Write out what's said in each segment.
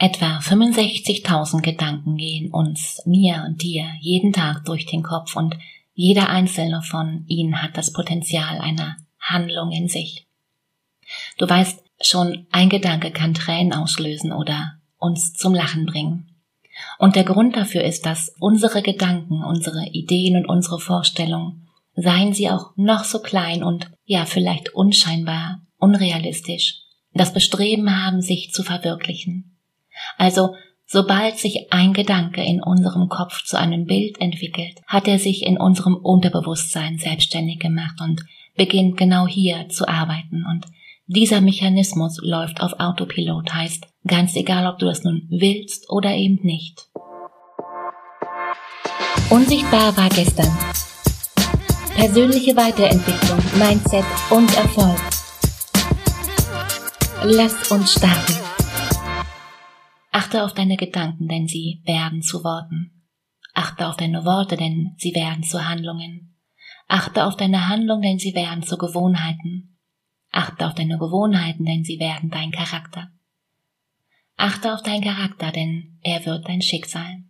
Etwa 65.000 Gedanken gehen uns, mir und dir jeden Tag durch den Kopf und jeder einzelne von ihnen hat das Potenzial einer Handlung in sich. Du weißt, schon ein Gedanke kann Tränen auslösen oder uns zum Lachen bringen. Und der Grund dafür ist, dass unsere Gedanken, unsere Ideen und unsere Vorstellungen, seien sie auch noch so klein und ja vielleicht unscheinbar, unrealistisch, das Bestreben haben, sich zu verwirklichen. Also Sobald sich ein Gedanke in unserem Kopf zu einem Bild entwickelt, hat er sich in unserem Unterbewusstsein selbstständig gemacht und beginnt genau hier zu arbeiten. Und dieser Mechanismus läuft auf Autopilot, heißt ganz egal, ob du das nun willst oder eben nicht. Unsichtbar war gestern. Persönliche Weiterentwicklung, Mindset und Erfolg. Lass uns starten. Achte auf deine Gedanken, denn sie werden zu Worten. Achte auf deine Worte, denn sie werden zu Handlungen. Achte auf deine Handlung, denn sie werden zu Gewohnheiten. Achte auf deine Gewohnheiten, denn sie werden dein Charakter. Achte auf deinen Charakter, denn er wird dein Schicksal.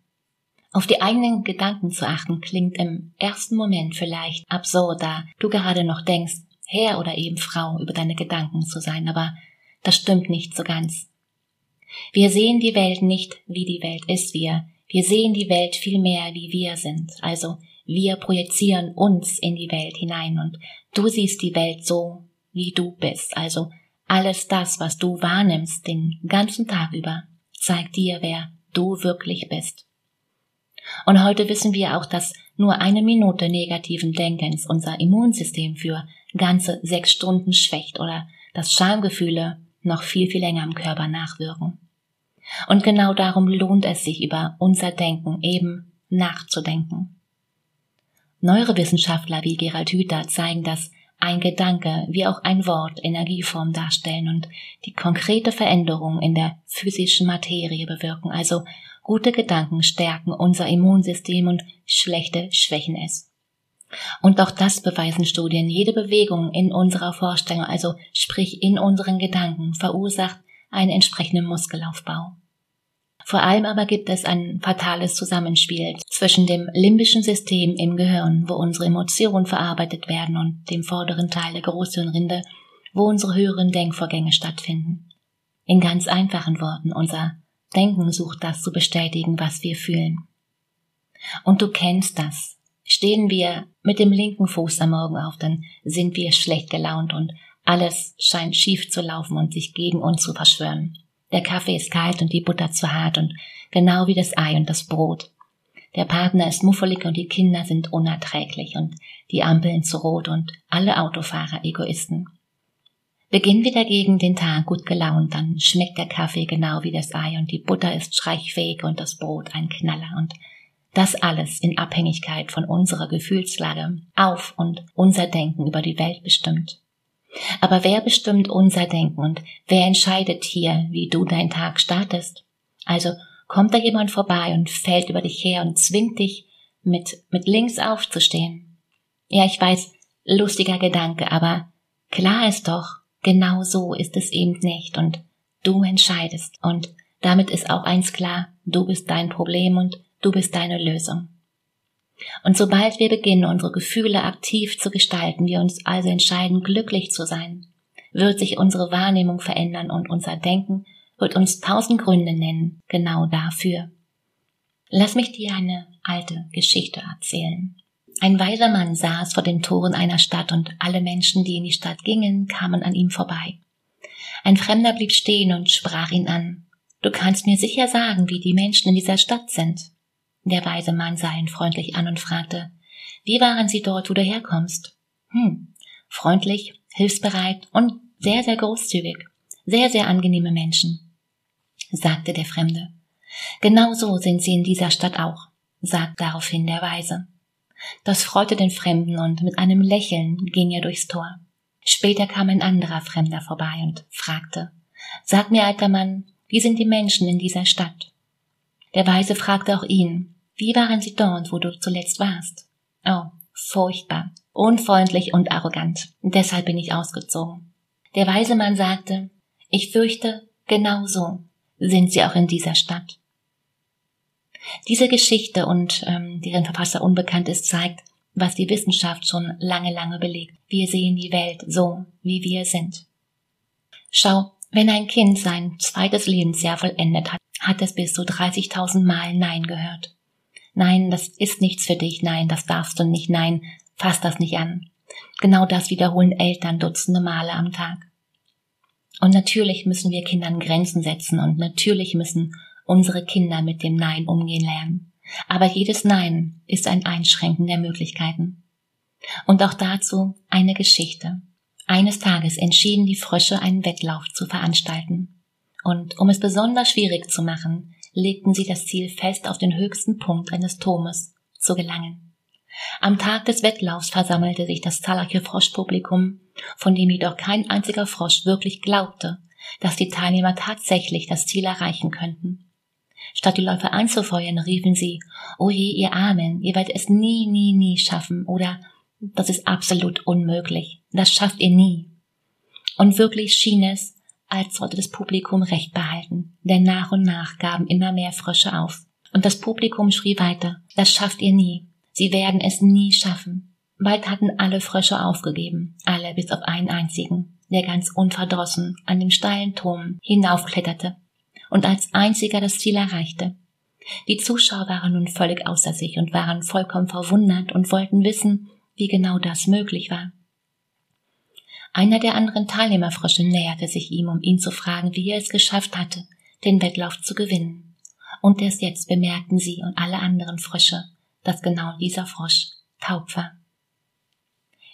Auf die eigenen Gedanken zu achten klingt im ersten Moment vielleicht absurd, da du gerade noch denkst, Herr oder eben Frau über deine Gedanken zu sein, aber das stimmt nicht so ganz. Wir sehen die Welt nicht, wie die Welt ist, wir, wir sehen die Welt viel mehr, wie wir sind. Also wir projizieren uns in die Welt hinein und du siehst die Welt so, wie du bist. Also alles das, was du wahrnimmst den ganzen Tag über, zeigt dir, wer du wirklich bist. Und heute wissen wir auch, dass nur eine Minute negativen Denkens unser Immunsystem für ganze sechs Stunden schwächt oder dass Schamgefühle noch viel, viel länger im Körper nachwirken. Und genau darum lohnt es sich, über unser Denken eben nachzudenken. Neurowissenschaftler wie Gerald Hüther zeigen, dass ein Gedanke wie auch ein Wort Energieform darstellen und die konkrete Veränderung in der physischen Materie bewirken. Also gute Gedanken stärken unser Immunsystem und schlechte schwächen es. Und auch das beweisen Studien. Jede Bewegung in unserer Vorstellung, also sprich in unseren Gedanken, verursacht einen entsprechenden Muskelaufbau. Vor allem aber gibt es ein fatales Zusammenspiel zwischen dem limbischen System im Gehirn, wo unsere Emotionen verarbeitet werden, und dem vorderen Teil der Großhirnrinde, wo unsere höheren Denkvorgänge stattfinden. In ganz einfachen Worten, unser Denken sucht das zu bestätigen, was wir fühlen. Und du kennst das. Stehen wir mit dem linken Fuß am Morgen auf, dann sind wir schlecht gelaunt und alles scheint schief zu laufen und sich gegen uns zu verschwören. Der Kaffee ist kalt und die Butter zu hart und genau wie das Ei und das Brot. Der Partner ist muffelig und die Kinder sind unerträglich und die Ampeln zu rot und alle Autofahrer Egoisten. Beginnen wir dagegen den Tag gut gelaunt, dann schmeckt der Kaffee genau wie das Ei und die Butter ist streichfähig und das Brot ein Knaller und das alles in Abhängigkeit von unserer Gefühlslage auf und unser Denken über die Welt bestimmt. Aber wer bestimmt unser Denken und wer entscheidet hier, wie du deinen Tag startest? Also kommt da jemand vorbei und fällt über dich her und zwingt dich, mit, mit links aufzustehen. Ja, ich weiß, lustiger Gedanke, aber klar ist doch, genau so ist es eben nicht und du entscheidest und damit ist auch eins klar, du bist dein Problem und du bist deine Lösung. Und sobald wir beginnen, unsere Gefühle aktiv zu gestalten, wir uns also entscheiden, glücklich zu sein, wird sich unsere Wahrnehmung verändern und unser Denken wird uns tausend Gründe nennen, genau dafür. Lass mich dir eine alte Geschichte erzählen. Ein weiser Mann saß vor den Toren einer Stadt und alle Menschen, die in die Stadt gingen, kamen an ihm vorbei. Ein Fremder blieb stehen und sprach ihn an. Du kannst mir sicher sagen, wie die Menschen in dieser Stadt sind. Der weise Mann sah ihn freundlich an und fragte, wie waren Sie dort, wo du herkommst? Hm, freundlich, hilfsbereit und sehr, sehr großzügig. Sehr, sehr angenehme Menschen, sagte der Fremde. Genau so sind sie in dieser Stadt auch, sagte daraufhin der Weise. Das freute den Fremden und mit einem Lächeln ging er durchs Tor. Später kam ein anderer Fremder vorbei und fragte, Sag mir, alter Mann, wie sind die Menschen in dieser Stadt? Der Weise fragte auch ihn, wie waren sie dort, wo du zuletzt warst? Oh, furchtbar, unfreundlich und arrogant. Deshalb bin ich ausgezogen. Der weise Mann sagte, ich fürchte, genau so. sind sie auch in dieser Stadt. Diese Geschichte und ähm, deren Verfasser unbekannt ist, zeigt, was die Wissenschaft schon lange, lange belegt. Wir sehen die Welt so, wie wir sind. Schau, wenn ein Kind sein zweites Lebensjahr vollendet hat, hat es bis zu 30.000 Mal Nein gehört. Nein, das ist nichts für dich, nein, das darfst du nicht, nein, fass das nicht an. Genau das wiederholen Eltern dutzende Male am Tag. Und natürlich müssen wir Kindern Grenzen setzen und natürlich müssen unsere Kinder mit dem Nein umgehen lernen. Aber jedes Nein ist ein Einschränken der Möglichkeiten. Und auch dazu eine Geschichte. Eines Tages entschieden die Frösche einen Wettlauf zu veranstalten. Und um es besonders schwierig zu machen, legten sie das Ziel fest, auf den höchsten Punkt eines Turmes zu gelangen. Am Tag des Wettlaufs versammelte sich das zahlreiche Froschpublikum, von dem jedoch kein einziger Frosch wirklich glaubte, dass die Teilnehmer tatsächlich das Ziel erreichen könnten. Statt die Läufer anzufeuern, riefen sie, oh je, ihr Armen, ihr werdet es nie, nie, nie schaffen, oder das ist absolut unmöglich, das schafft ihr nie. Und wirklich schien es, als sollte das Publikum Recht behalten, denn nach und nach gaben immer mehr Frösche auf. Und das Publikum schrie weiter, das schafft ihr nie, sie werden es nie schaffen. Bald hatten alle Frösche aufgegeben, alle bis auf einen einzigen, der ganz unverdrossen an dem steilen Turm hinaufkletterte und als einziger das Ziel erreichte. Die Zuschauer waren nun völlig außer sich und waren vollkommen verwundert und wollten wissen, wie genau das möglich war. Einer der anderen Teilnehmerfrösche näherte sich ihm, um ihn zu fragen, wie er es geschafft hatte, den Wettlauf zu gewinnen. Und erst jetzt bemerkten sie und alle anderen Frösche, dass genau dieser Frosch taub war.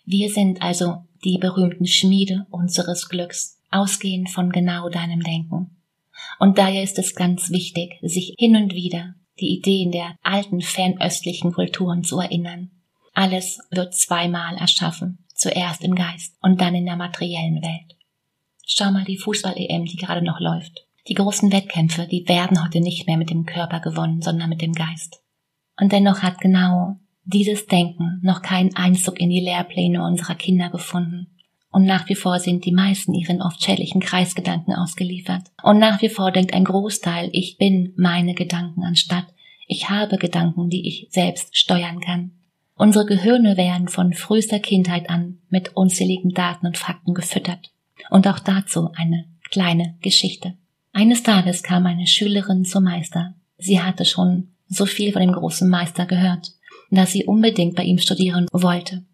Wir sind also die berühmten Schmiede unseres Glücks, ausgehend von genau deinem Denken. Und daher ist es ganz wichtig, sich hin und wieder die Ideen der alten fernöstlichen Kulturen zu erinnern. Alles wird zweimal erschaffen, zuerst im Geist und dann in der materiellen Welt. Schau mal die Fußball-EM, die gerade noch läuft. Die großen Wettkämpfe, die werden heute nicht mehr mit dem Körper gewonnen, sondern mit dem Geist. Und dennoch hat genau dieses Denken noch keinen Einzug in die Lehrpläne unserer Kinder gefunden und nach wie vor sind die meisten ihren oft schädlichen Kreisgedanken ausgeliefert. Und nach wie vor denkt ein Großteil, ich bin meine Gedanken anstatt ich habe Gedanken, die ich selbst steuern kann. Unsere Gehirne werden von frühester Kindheit an mit unzähligen Daten und Fakten gefüttert. Und auch dazu eine kleine Geschichte. Eines Tages kam eine Schülerin zum Meister. Sie hatte schon so viel von dem großen Meister gehört, dass sie unbedingt bei ihm studieren wollte.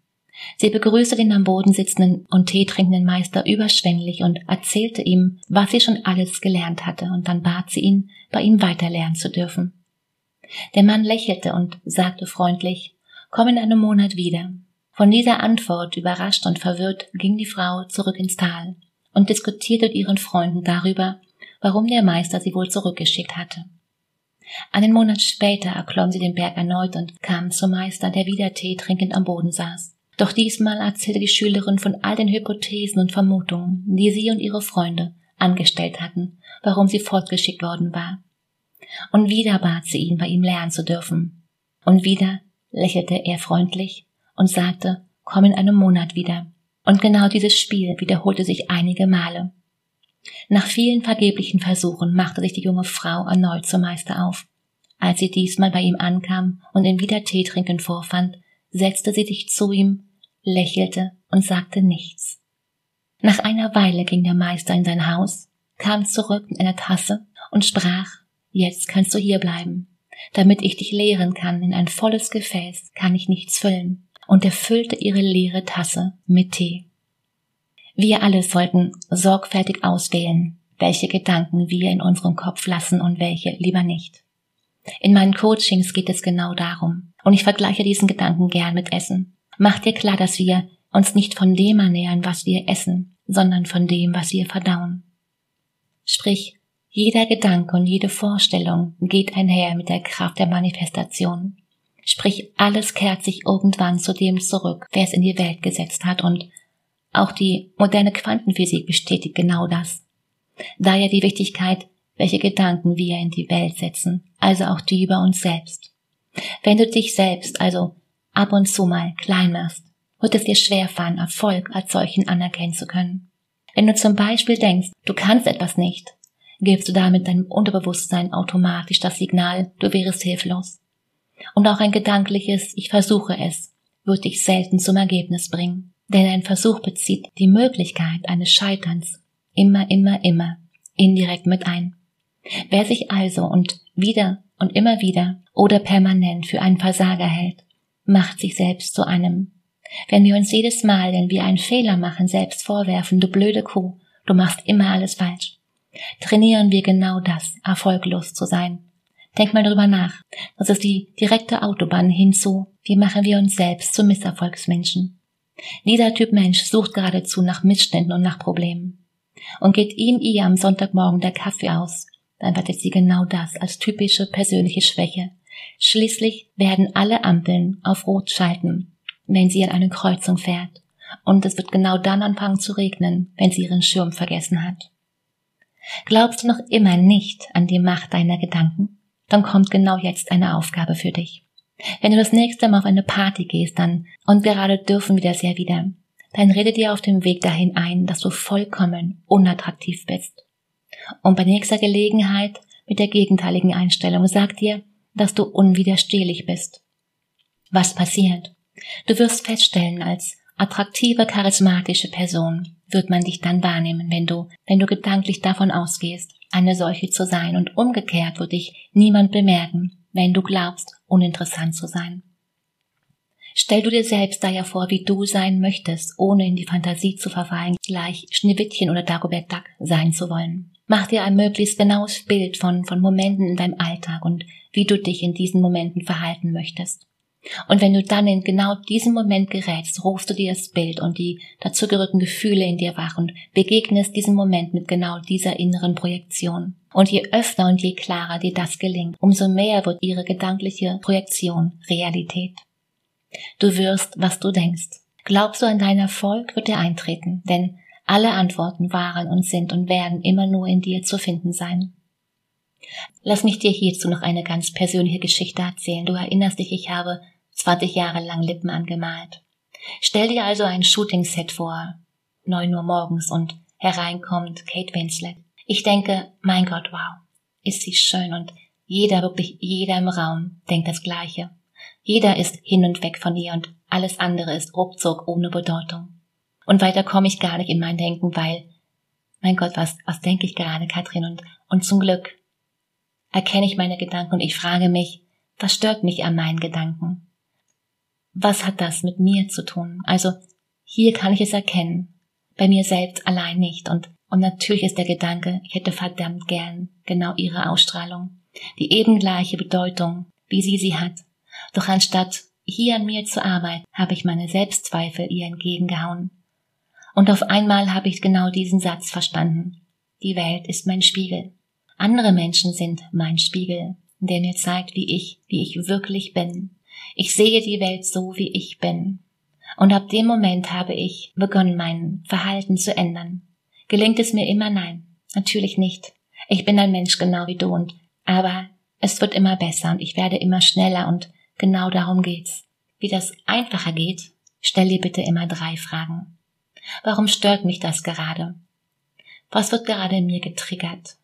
Sie begrüßte den am Boden sitzenden und Tee trinkenden Meister überschwänglich und erzählte ihm, was sie schon alles gelernt hatte, und dann bat sie ihn, bei ihm weiterlernen zu dürfen. Der Mann lächelte und sagte freundlich, komm in einem Monat wieder. Von dieser Antwort überrascht und verwirrt ging die Frau zurück ins Tal und diskutierte mit ihren Freunden darüber, warum der Meister sie wohl zurückgeschickt hatte. Einen Monat später erklomm sie den Berg erneut und kam zum Meister, der wieder Tee trinkend am Boden saß. Doch diesmal erzählte die Schülerin von all den Hypothesen und Vermutungen, die sie und ihre Freunde angestellt hatten, warum sie fortgeschickt worden war. Und wieder bat sie ihn, bei ihm lernen zu dürfen. Und wieder lächelte er freundlich und sagte, komm in einem Monat wieder. Und genau dieses Spiel wiederholte sich einige Male. Nach vielen vergeblichen Versuchen machte sich die junge Frau erneut zum Meister auf. Als sie diesmal bei ihm ankam und ihn wieder Tee trinken vorfand, setzte sie sich zu ihm lächelte und sagte nichts. Nach einer Weile ging der Meister in sein Haus, kam zurück mit einer Tasse und sprach, jetzt kannst du hier bleiben. Damit ich dich lehren kann, in ein volles Gefäß kann ich nichts füllen. Und er füllte ihre leere Tasse mit Tee. Wir alle sollten sorgfältig auswählen, welche Gedanken wir in unserem Kopf lassen und welche lieber nicht. In meinen Coachings geht es genau darum, und ich vergleiche diesen Gedanken gern mit Essen. Mach dir klar, dass wir uns nicht von dem ernähren, was wir essen, sondern von dem, was wir verdauen. Sprich, jeder Gedanke und jede Vorstellung geht einher mit der Kraft der Manifestation. Sprich, alles kehrt sich irgendwann zu dem zurück, wer es in die Welt gesetzt hat und auch die moderne Quantenphysik bestätigt genau das. Daher die Wichtigkeit, welche Gedanken wir in die Welt setzen, also auch die über uns selbst. Wenn du dich selbst, also ab und zu mal klein machst, wird es dir schwerfallen, Erfolg als solchen anerkennen zu können. Wenn du zum Beispiel denkst, du kannst etwas nicht, gibst du damit deinem Unterbewusstsein automatisch das Signal, du wärest hilflos. Und auch ein gedankliches Ich versuche es wird dich selten zum Ergebnis bringen, denn ein Versuch bezieht die Möglichkeit eines Scheiterns immer, immer, immer indirekt mit ein. Wer sich also und wieder und immer wieder oder permanent für einen Versager hält, macht sich selbst zu einem. Wenn wir uns jedes Mal, wenn wir einen Fehler machen, selbst vorwerfen, du blöde Kuh, du machst immer alles falsch, trainieren wir genau das, erfolglos zu sein. Denk mal drüber nach. Das ist die direkte Autobahn hinzu, wie machen wir uns selbst zu Misserfolgsmenschen. Dieser Typ Mensch sucht geradezu nach Missständen und nach Problemen. Und geht ihm ihr am Sonntagmorgen der Kaffee aus, dann wertet sie genau das als typische persönliche Schwäche. Schließlich werden alle Ampeln auf Rot schalten, wenn sie an eine Kreuzung fährt. Und es wird genau dann anfangen zu regnen, wenn sie ihren Schirm vergessen hat. Glaubst du noch immer nicht an die Macht deiner Gedanken? Dann kommt genau jetzt eine Aufgabe für dich. Wenn du das nächste Mal auf eine Party gehst, dann, und gerade dürfen wir das ja wieder, dann rede dir auf dem Weg dahin ein, dass du vollkommen unattraktiv bist. Und bei nächster Gelegenheit mit der gegenteiligen Einstellung sag dir, dass du unwiderstehlich bist. Was passiert? Du wirst feststellen, als attraktive, charismatische Person wird man dich dann wahrnehmen, wenn du, wenn du gedanklich davon ausgehst, eine solche zu sein und umgekehrt wird dich niemand bemerken, wenn du glaubst, uninteressant zu sein. Stell du dir selbst daher vor, wie du sein möchtest, ohne in die Fantasie zu verfallen, gleich Schneewittchen oder Dagobert Duck sein zu wollen. Mach dir ein möglichst genaues Bild von, von Momenten in deinem Alltag und wie du dich in diesen Momenten verhalten möchtest. Und wenn du dann in genau diesen Moment gerätst, rufst du dir das Bild und die dazugehörigen Gefühle in dir wach und begegnest diesem Moment mit genau dieser inneren Projektion. Und je öfter und je klarer dir das gelingt, umso mehr wird ihre gedankliche Projektion Realität. Du wirst, was du denkst. Glaubst du an deinen Erfolg, wird er eintreten, denn alle Antworten waren und sind und werden immer nur in dir zu finden sein. Lass mich dir hierzu noch eine ganz persönliche Geschichte erzählen. Du erinnerst dich, ich habe 20 Jahre lang Lippen angemalt. Stell dir also ein Shooting-Set vor, neun Uhr morgens und hereinkommt Kate Winslet. Ich denke, mein Gott, wow, ist sie schön und jeder, wirklich jeder im Raum denkt das Gleiche. Jeder ist hin und weg von ihr und alles andere ist ruckzuck ohne Bedeutung. Und weiter komme ich gar nicht in mein Denken, weil, mein Gott, was, was denke ich gerade, Katrin? Und, und zum Glück erkenne ich meine Gedanken und ich frage mich, was stört mich an meinen Gedanken? Was hat das mit mir zu tun? Also, hier kann ich es erkennen, bei mir selbst allein nicht und, und natürlich ist der Gedanke, ich hätte verdammt gern genau ihre Ausstrahlung, die eben gleiche Bedeutung, wie sie sie hat. Doch anstatt hier an mir zu arbeiten, habe ich meine Selbstzweifel ihr entgegengehauen. Und auf einmal habe ich genau diesen Satz verstanden. Die Welt ist mein Spiegel. Andere Menschen sind mein Spiegel, der mir zeigt, wie ich, wie ich wirklich bin. Ich sehe die Welt so, wie ich bin. Und ab dem Moment habe ich begonnen, mein Verhalten zu ändern. Gelingt es mir immer? Nein, natürlich nicht. Ich bin ein Mensch genau wie du und, aber es wird immer besser und ich werde immer schneller und genau darum geht's. Wie das einfacher geht, stell dir bitte immer drei Fragen. Warum stört mich das gerade? Was wird gerade in mir getriggert?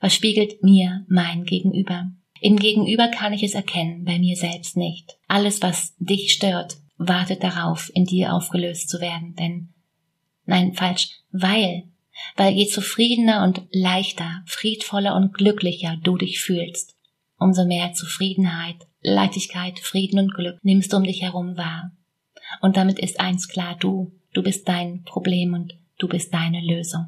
Was spiegelt mir mein Gegenüber? Im Gegenüber kann ich es erkennen, bei mir selbst nicht. Alles, was dich stört, wartet darauf, in dir aufgelöst zu werden, denn nein, falsch, weil, weil je zufriedener und leichter, friedvoller und glücklicher du dich fühlst, umso mehr Zufriedenheit, Leichtigkeit, Frieden und Glück nimmst du um dich herum wahr. Und damit ist eins klar, du Du bist dein Problem und du bist deine Lösung.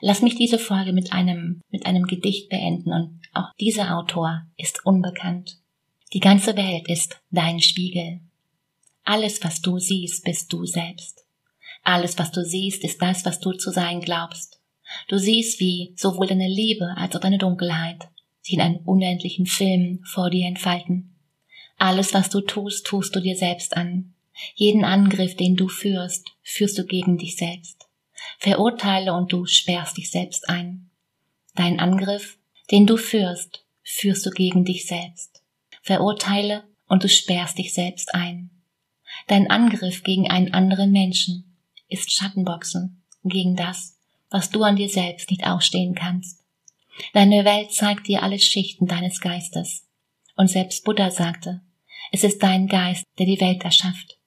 Lass mich diese Folge mit einem, mit einem Gedicht beenden und auch dieser Autor ist unbekannt. Die ganze Welt ist dein Spiegel. Alles, was du siehst, bist du selbst. Alles, was du siehst, ist das, was du zu sein glaubst. Du siehst, wie sowohl deine Liebe als auch deine Dunkelheit sich in einem unendlichen Film vor dir entfalten. Alles, was du tust, tust du dir selbst an. Jeden Angriff, den du führst, führst du gegen dich selbst. Verurteile und du sperrst dich selbst ein. Dein Angriff, den du führst, führst du gegen dich selbst. Verurteile und du sperrst dich selbst ein. Dein Angriff gegen einen anderen Menschen ist Schattenboxen gegen das, was du an dir selbst nicht ausstehen kannst. Deine Welt zeigt dir alle Schichten deines Geistes. Und selbst Buddha sagte, es ist dein Geist, der die Welt erschafft.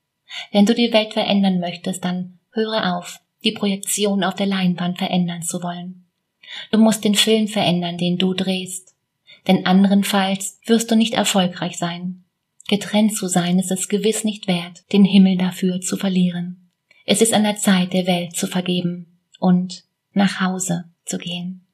Wenn du die Welt verändern möchtest, dann höre auf, die Projektion auf der Leinwand verändern zu wollen. Du musst den Film verändern, den du drehst. Denn anderenfalls wirst du nicht erfolgreich sein. Getrennt zu sein ist es gewiss nicht wert, den Himmel dafür zu verlieren. Es ist an der Zeit, der Welt zu vergeben und nach Hause zu gehen.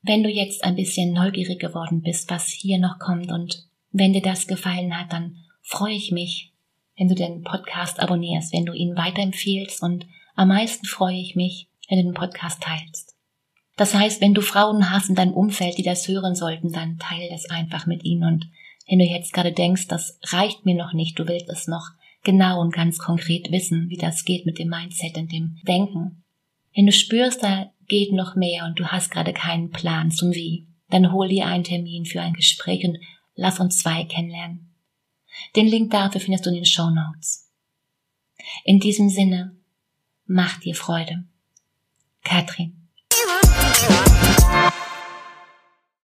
Wenn du jetzt ein bisschen neugierig geworden bist, was hier noch kommt und wenn dir das gefallen hat, dann freue ich mich, wenn du den Podcast abonnierst, wenn du ihn weiterempfiehlst und am meisten freue ich mich, wenn du den Podcast teilst. Das heißt, wenn du Frauen hast in deinem Umfeld, die das hören sollten, dann teile das einfach mit ihnen und wenn du jetzt gerade denkst, das reicht mir noch nicht, du willst es noch genau und ganz konkret wissen, wie das geht mit dem Mindset und dem Denken. Wenn du spürst, da geht noch mehr und du hast gerade keinen Plan zum Wie, dann hol dir einen Termin für ein Gespräch und lass uns zwei kennenlernen. Den Link dafür findest du in den Show Notes. In diesem Sinne, Macht dir Freude. Katrin.